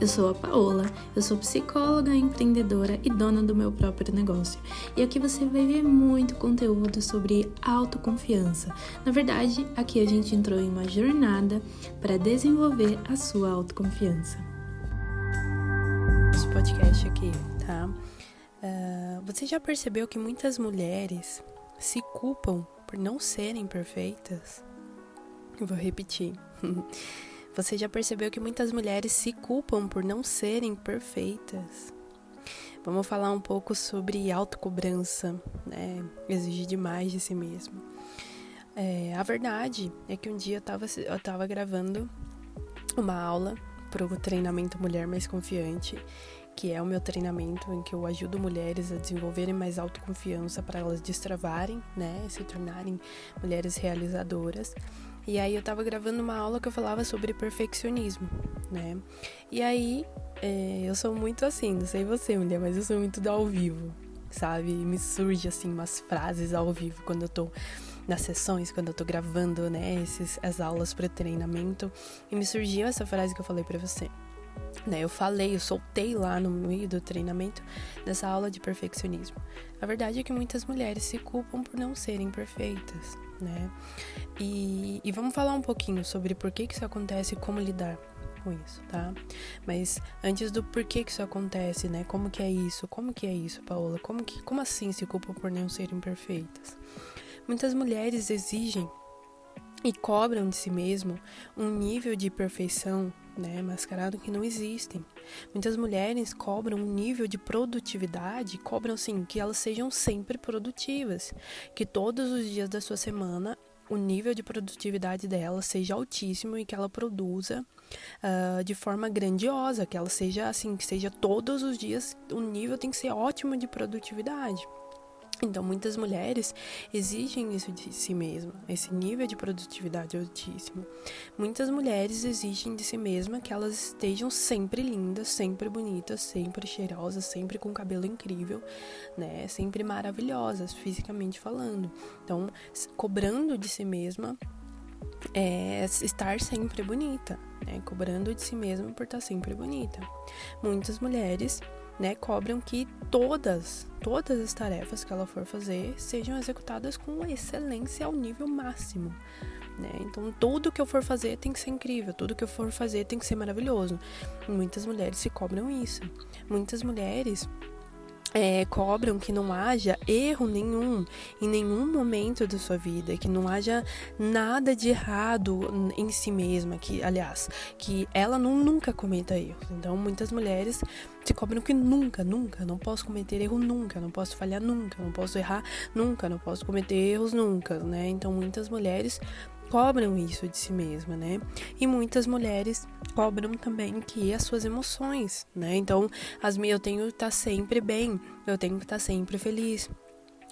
Eu sou a Paola, eu sou psicóloga, empreendedora e dona do meu próprio negócio. E aqui você vai ver muito conteúdo sobre autoconfiança. Na verdade, aqui a gente entrou em uma jornada para desenvolver a sua autoconfiança. Esse podcast aqui, tá? Uh, você já percebeu que muitas mulheres se culpam por não serem perfeitas? Eu vou repetir. Você já percebeu que muitas mulheres se culpam por não serem perfeitas? Vamos falar um pouco sobre autocobrança, né? Exigir demais de si mesmo. É, a verdade é que um dia eu estava eu tava gravando uma aula para o treinamento Mulher Mais Confiante, que é o meu treinamento em que eu ajudo mulheres a desenvolverem mais autoconfiança para elas destravarem, né? Se tornarem mulheres realizadoras. E aí eu tava gravando uma aula que eu falava sobre perfeccionismo, né? E aí é, eu sou muito assim, não sei você, mulher, mas eu sou muito do ao vivo, sabe? Me surge assim umas frases ao vivo quando eu tô nas sessões, quando eu tô gravando, né, esses, as aulas para treinamento, e me surgiu essa frase que eu falei para você. Né, eu falei, eu soltei lá no meio do treinamento dessa aula de perfeccionismo. A verdade é que muitas mulheres se culpam por não serem perfeitas, né? E, e vamos falar um pouquinho sobre por que, que isso acontece e como lidar com isso, tá? Mas antes do porquê que isso acontece, né? Como que é isso? Como que é isso, Paola? Como que como assim se culpa por não serem perfeitas? Muitas mulheres exigem e cobram de si mesmo um nível de perfeição, né, mascarado que não existem. Muitas mulheres cobram um nível de produtividade, cobram sim que elas sejam sempre produtivas, que todos os dias da sua semana o nível de produtividade dela seja altíssimo e que ela produza uh, de forma grandiosa, que ela seja assim, que seja todos os dias o nível tem que ser ótimo de produtividade. Então, muitas mulheres exigem isso de si mesma, esse nível de produtividade altíssimo. Muitas mulheres exigem de si mesma que elas estejam sempre lindas, sempre bonitas, sempre cheirosas, sempre com cabelo incrível, né? Sempre maravilhosas, fisicamente falando. Então, cobrando de si mesma é estar sempre bonita, né? Cobrando de si mesma por estar sempre bonita. Muitas mulheres né, cobram que todas, todas as tarefas que ela for fazer sejam executadas com excelência ao nível máximo. Né? Então, tudo que eu for fazer tem que ser incrível, tudo que eu for fazer tem que ser maravilhoso. Muitas mulheres se cobram isso. Muitas mulheres é, cobram que não haja erro nenhum em nenhum momento da sua vida, que não haja nada de errado em si mesma, que, aliás, que ela não, nunca cometa erros. Então, muitas mulheres se cobram que nunca, nunca, não posso cometer erro nunca, não posso falhar nunca, não posso errar nunca, não posso cometer erros nunca, né? Então, muitas mulheres cobram isso de si mesma, né? E muitas mulheres cobram também que as suas emoções, né? Então, as minhas eu tenho que estar sempre bem, eu tenho que estar sempre feliz.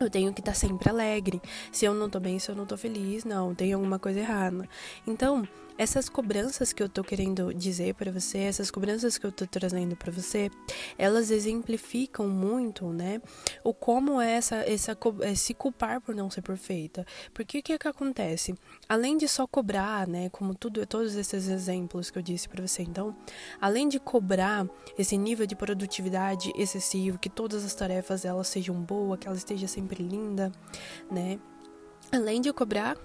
Eu tenho que estar sempre alegre. Se eu não tô bem, se eu não tô feliz, não, tem alguma coisa errada. Então, essas cobranças que eu tô querendo dizer para você, essas cobranças que eu tô trazendo para você, elas exemplificam muito, né, o como é essa, essa se culpar por não ser perfeita. Porque o que é que acontece? Além de só cobrar, né, como tudo, todos esses exemplos que eu disse para você, então, além de cobrar esse nível de produtividade excessivo, que todas as tarefas elas sejam boas, que ela esteja sempre linda, né? Além de cobrar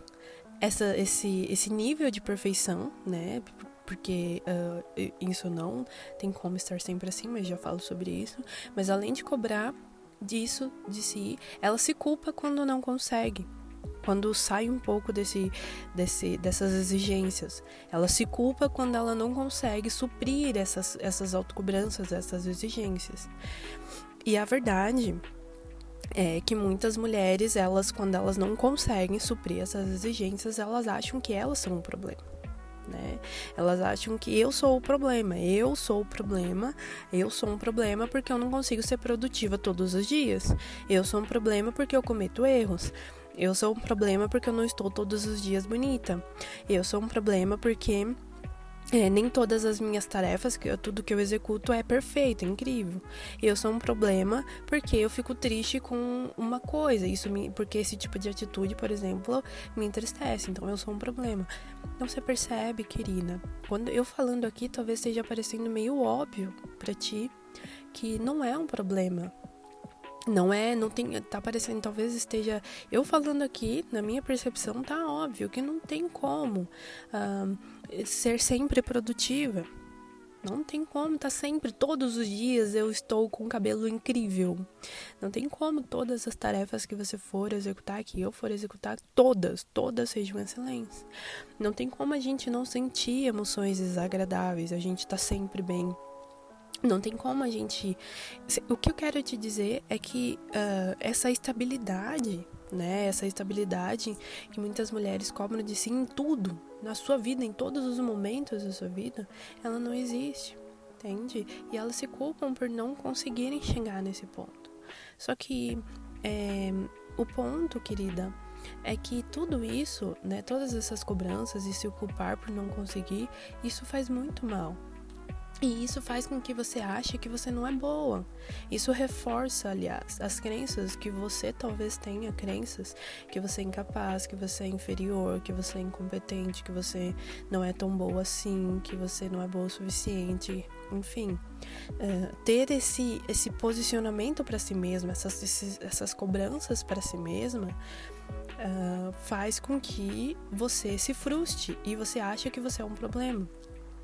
essa, esse, esse nível de perfeição, né? Porque uh, isso não tem como estar sempre assim, mas já falo sobre isso. Mas além de cobrar disso de si, ela se culpa quando não consegue. Quando sai um pouco desse, desse, dessas exigências. Ela se culpa quando ela não consegue suprir essas, essas autocobranças, essas exigências. E a verdade é que muitas mulheres, elas quando elas não conseguem suprir essas exigências, elas acham que elas são um problema. Né? Elas acham que eu sou o problema, eu sou o problema, eu sou um problema porque eu não consigo ser produtiva todos os dias. Eu sou um problema porque eu cometo erros. Eu sou um problema porque eu não estou todos os dias bonita. Eu sou um problema porque é, nem todas as minhas tarefas, que tudo que eu executo é perfeito, é incrível. Eu sou um problema porque eu fico triste com uma coisa, isso me, porque esse tipo de atitude, por exemplo, me entristece. Então eu sou um problema. Então você percebe, querida, quando eu falando aqui, talvez esteja parecendo meio óbvio para ti que não é um problema. Não é, não tem, tá parecendo, talvez esteja, eu falando aqui, na minha percepção, tá óbvio que não tem como uh, ser sempre produtiva. Não tem como, tá sempre, todos os dias eu estou com um cabelo incrível. Não tem como todas as tarefas que você for executar, que eu for executar, todas, todas sejam excelentes. Não tem como a gente não sentir emoções desagradáveis, a gente tá sempre bem. Não tem como a gente. O que eu quero te dizer é que uh, essa estabilidade, né? Essa estabilidade que muitas mulheres cobram de si em tudo, na sua vida, em todos os momentos da sua vida, ela não existe, entende? E elas se culpam por não conseguirem chegar nesse ponto. Só que é, o ponto, querida, é que tudo isso, né? Todas essas cobranças e se culpar por não conseguir, isso faz muito mal e isso faz com que você ache que você não é boa. Isso reforça, aliás, as crenças que você talvez tenha crenças que você é incapaz, que você é inferior, que você é incompetente, que você não é tão boa assim, que você não é boa o suficiente. Enfim, uh, ter esse, esse posicionamento para si mesma, essas, esses, essas cobranças para si mesma, uh, faz com que você se frustre e você acha que você é um problema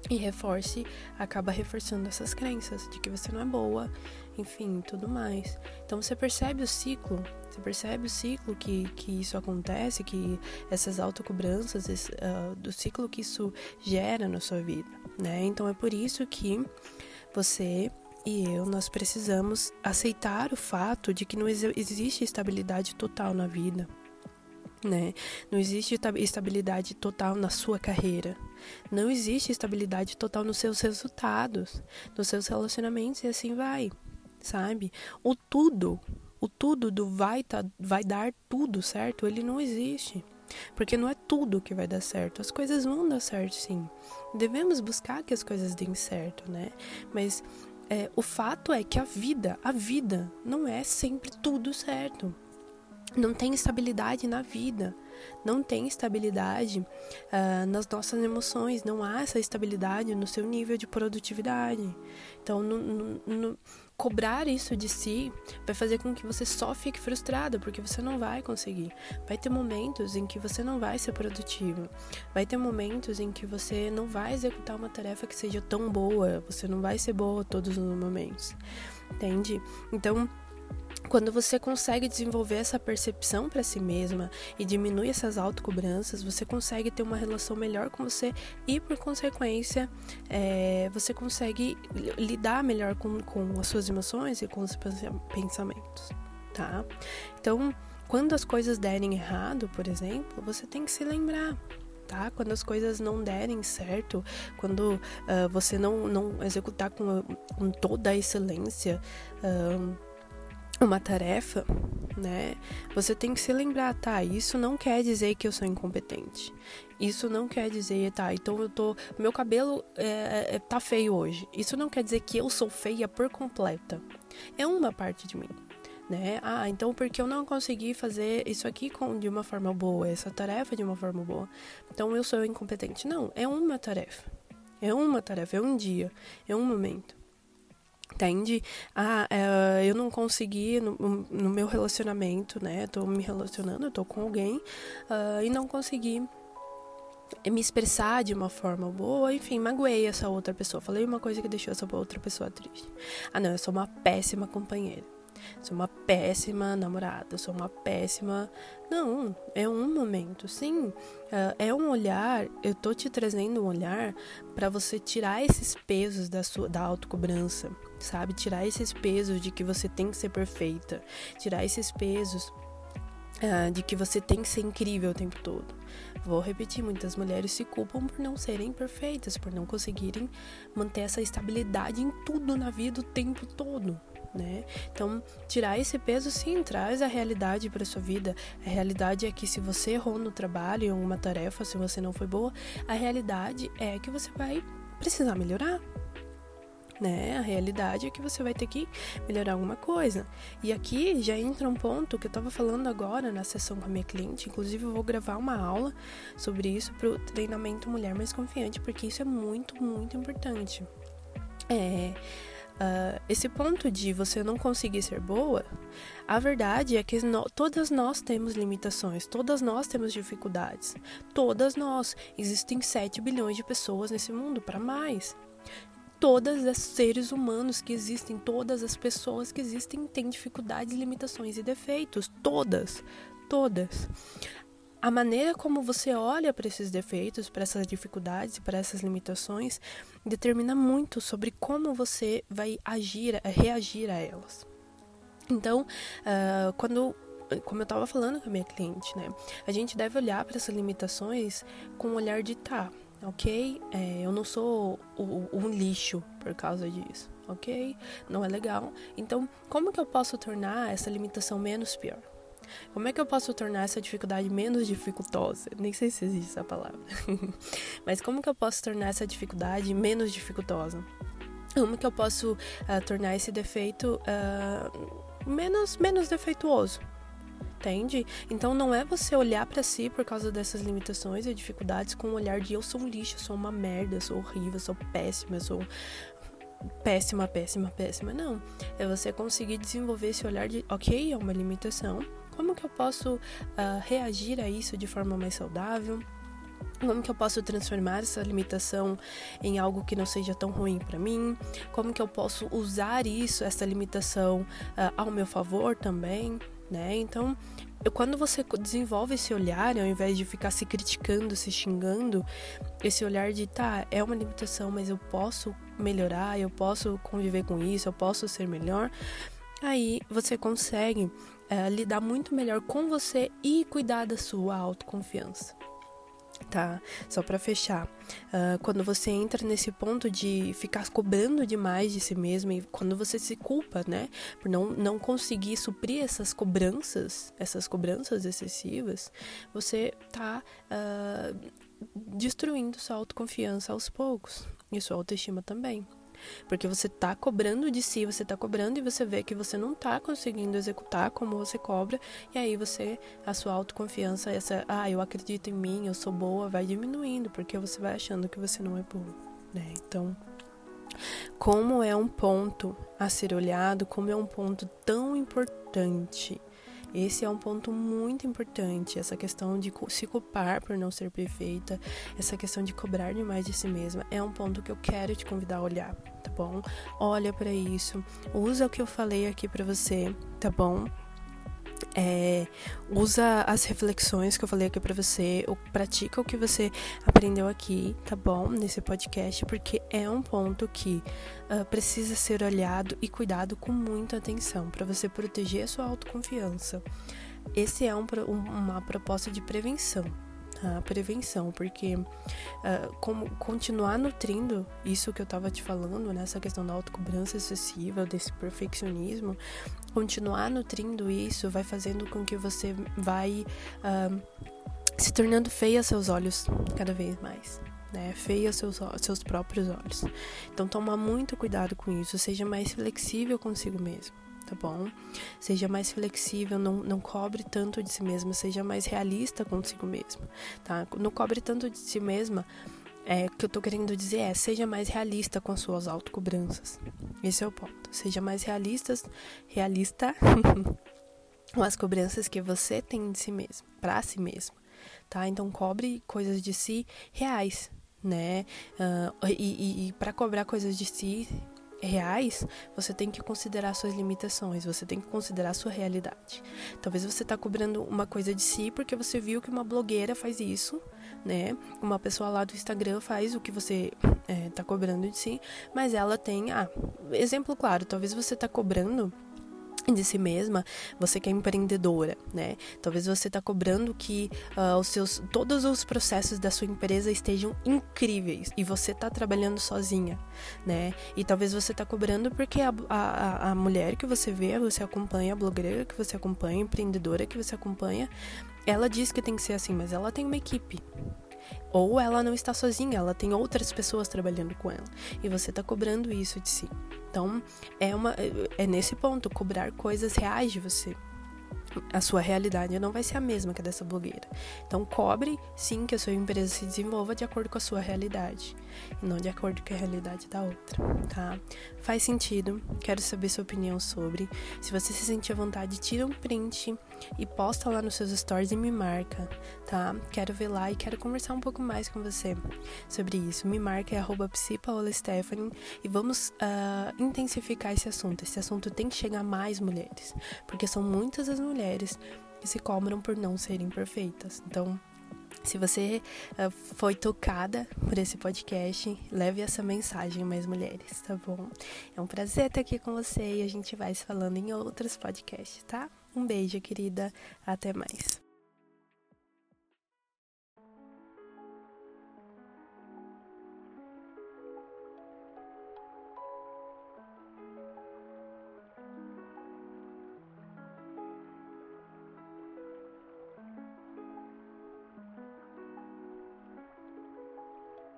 e reforce, acaba reforçando essas crenças de que você não é boa, enfim, tudo mais. Então você percebe o ciclo, você percebe o ciclo que, que isso acontece, que essas autocobranças, esse, uh, do ciclo que isso gera na sua vida, né? Então é por isso que você e eu, nós precisamos aceitar o fato de que não existe estabilidade total na vida, né? Não existe estabilidade total na sua carreira. Não existe estabilidade total nos seus resultados, nos seus relacionamentos e assim vai, sabe? O tudo, o tudo do vai, tá, vai dar tudo certo, ele não existe. Porque não é tudo que vai dar certo. As coisas vão dar certo, sim. Devemos buscar que as coisas deem certo, né? Mas é, o fato é que a vida, a vida, não é sempre tudo certo não tem estabilidade na vida, não tem estabilidade uh, nas nossas emoções, não há essa estabilidade no seu nível de produtividade. Então, no, no, no, cobrar isso de si vai fazer com que você só fique frustrada, porque você não vai conseguir. Vai ter momentos em que você não vai ser produtiva, vai ter momentos em que você não vai executar uma tarefa que seja tão boa, você não vai ser boa todos os momentos, entende? Então, quando você consegue desenvolver essa percepção para si mesma e diminui essas autocobranças, você consegue ter uma relação melhor com você e, por consequência, é, você consegue lidar melhor com, com as suas emoções e com os pensamentos, tá? Então, quando as coisas derem errado, por exemplo, você tem que se lembrar Tá? Quando as coisas não derem certo, quando uh, você não, não executar com, com toda a excelência, uh, uma tarefa, né? Você tem que se lembrar, tá? Isso não quer dizer que eu sou incompetente. Isso não quer dizer, tá? Então eu tô. Meu cabelo é, é, tá feio hoje. Isso não quer dizer que eu sou feia por completa. É uma parte de mim. Né? Ah, então porque eu não consegui fazer isso aqui com, de uma forma boa, essa tarefa de uma forma boa, então eu sou incompetente. Não, é uma tarefa. É uma tarefa, é um dia, é um momento. Entende? Ah, é, eu não consegui no, no, meu relacionamento, né? Tô me relacionando, eu tô com alguém uh, e não consegui me expressar de uma forma boa, enfim, magoei essa outra pessoa. Falei uma coisa que deixou essa outra pessoa triste. Ah, não, eu sou uma péssima companheira. Sou uma péssima namorada, sou uma péssima. Não, é um momento, sim. Uh, é um olhar. Eu tô te trazendo um olhar para você tirar esses pesos da sua da autocobrança, sabe? Tirar esses pesos de que você tem que ser perfeita, tirar esses pesos uh, de que você tem que ser incrível o tempo todo. Vou repetir, muitas mulheres se culpam por não serem perfeitas, por não conseguirem manter essa estabilidade em tudo na vida o tempo todo né? Então, tirar esse peso sim traz a realidade para sua vida. A realidade é que se você errou no trabalho, em uma tarefa, se você não foi boa, a realidade é que você vai precisar melhorar. Né? A realidade é que você vai ter que melhorar alguma coisa. E aqui já entra um ponto que eu estava falando agora na sessão com a minha cliente. Inclusive, eu vou gravar uma aula sobre isso para o treinamento Mulher Mais Confiante, porque isso é muito, muito importante. É, Uh, esse ponto de você não conseguir ser boa, a verdade é que no, todas nós temos limitações, todas nós temos dificuldades, todas nós. Existem 7 bilhões de pessoas nesse mundo, para mais. Todas os seres humanos que existem, todas as pessoas que existem têm dificuldades, limitações e defeitos, todas, todas a maneira como você olha para esses defeitos, para essas dificuldades, para essas limitações, determina muito sobre como você vai agir, reagir a elas. Então, uh, quando como eu estava falando com a minha cliente, né? A gente deve olhar para essas limitações com o olhar de tá, ok? É, eu não sou um lixo por causa disso, ok? Não é legal. Então, como que eu posso tornar essa limitação menos pior? Como é que eu posso tornar essa dificuldade menos dificultosa? Nem sei se existe essa palavra. Mas como que eu posso tornar essa dificuldade menos dificultosa? Como que eu posso uh, tornar esse defeito uh, menos, menos defeituoso? Entende? Então não é você olhar para si por causa dessas limitações e dificuldades com o um olhar de eu sou um lixo, eu sou uma merda, eu sou horrível, eu sou péssima, eu sou péssima, péssima, péssima. Não. É você conseguir desenvolver esse olhar de, ok, é uma limitação, como que eu posso uh, reagir a isso de forma mais saudável? Como que eu posso transformar essa limitação em algo que não seja tão ruim para mim? Como que eu posso usar isso, essa limitação, uh, ao meu favor também? Né? Então, quando você desenvolve esse olhar, ao invés de ficar se criticando, se xingando, esse olhar de tá, é uma limitação, mas eu posso melhorar, eu posso conviver com isso, eu posso ser melhor, aí você consegue é, lidar muito melhor com você e cuidar da sua autoconfiança. Tá? Só para fechar, uh, quando você entra nesse ponto de ficar cobrando demais de si mesmo e quando você se culpa, né, por não, não conseguir suprir essas cobranças, essas cobranças excessivas, você tá uh, destruindo sua autoconfiança aos poucos e sua autoestima também. Porque você tá cobrando de si, você tá cobrando e você vê que você não tá conseguindo executar como você cobra, e aí você, a sua autoconfiança, essa, ah, eu acredito em mim, eu sou boa, vai diminuindo, porque você vai achando que você não é boa, né? Então, como é um ponto a ser olhado, como é um ponto tão importante. Esse é um ponto muito importante, essa questão de se culpar por não ser perfeita, essa questão de cobrar demais de si mesma, é um ponto que eu quero te convidar a olhar, tá bom? Olha para isso, usa o que eu falei aqui para você, tá bom? É, usa as reflexões que eu falei aqui para você, ou pratica o que você aprendeu aqui, tá bom? Nesse podcast, porque é um ponto que uh, precisa ser olhado e cuidado com muita atenção para você proteger a sua autoconfiança. Esse é um, uma proposta de prevenção, a prevenção, porque uh, como continuar nutrindo isso que eu estava te falando, nessa né, questão da autocobrança excessiva, desse perfeccionismo, continuar nutrindo isso vai fazendo com que você vai uh, se tornando feia aos seus olhos cada vez mais. Né, feia seus, seus próprios olhos. Então, toma muito cuidado com isso. Seja mais flexível consigo mesmo tá bom? Seja mais flexível, não, não cobre tanto de si mesma, seja mais realista consigo mesmo, tá? Não cobre tanto de si mesma, é, o que eu tô querendo dizer é, seja mais realista com as suas autocobranças. Esse é o ponto. Seja mais realistas, realista com as cobranças que você tem de si mesmo, para si mesmo, tá? Então cobre coisas de si reais, né? Uh, e, e, e para cobrar coisas de si reais, você tem que considerar suas limitações, você tem que considerar sua realidade. Talvez você está cobrando uma coisa de si porque você viu que uma blogueira faz isso, né? Uma pessoa lá do Instagram faz o que você está é, cobrando de si, mas ela tem, ah, exemplo claro, talvez você está cobrando de si mesma, você que é empreendedora, né? Talvez você está cobrando que uh, os seus, todos os processos da sua empresa estejam incríveis e você está trabalhando sozinha, né? E talvez você está cobrando porque a, a, a mulher que você vê, você acompanha, a blogueira que você acompanha, a empreendedora que você acompanha, ela diz que tem que ser assim, mas ela tem uma equipe, ou ela não está sozinha, ela tem outras pessoas trabalhando com ela. E você está cobrando isso de si. Então, é, uma, é nesse ponto, cobrar coisas reais de você a sua realidade não vai ser a mesma que a dessa blogueira. Então, cobre sim que a sua empresa se desenvolva de acordo com a sua realidade e não de acordo com a realidade da outra, tá? Faz sentido? Quero saber sua opinião sobre. Se você se sentir à vontade, tira um print e posta lá nos seus stories e me marca, tá? Quero ver lá e quero conversar um pouco mais com você sobre isso. Me marca é arroba e vamos uh, intensificar esse assunto. Esse assunto tem que chegar a mais mulheres, porque são muitas as mulheres que se cobram por não serem perfeitas. Então, se você uh, foi tocada por esse podcast, leve essa mensagem mais mulheres, tá bom? É um prazer estar aqui com você e a gente vai se falando em outros podcasts, tá? Um beijo, querida. Até mais.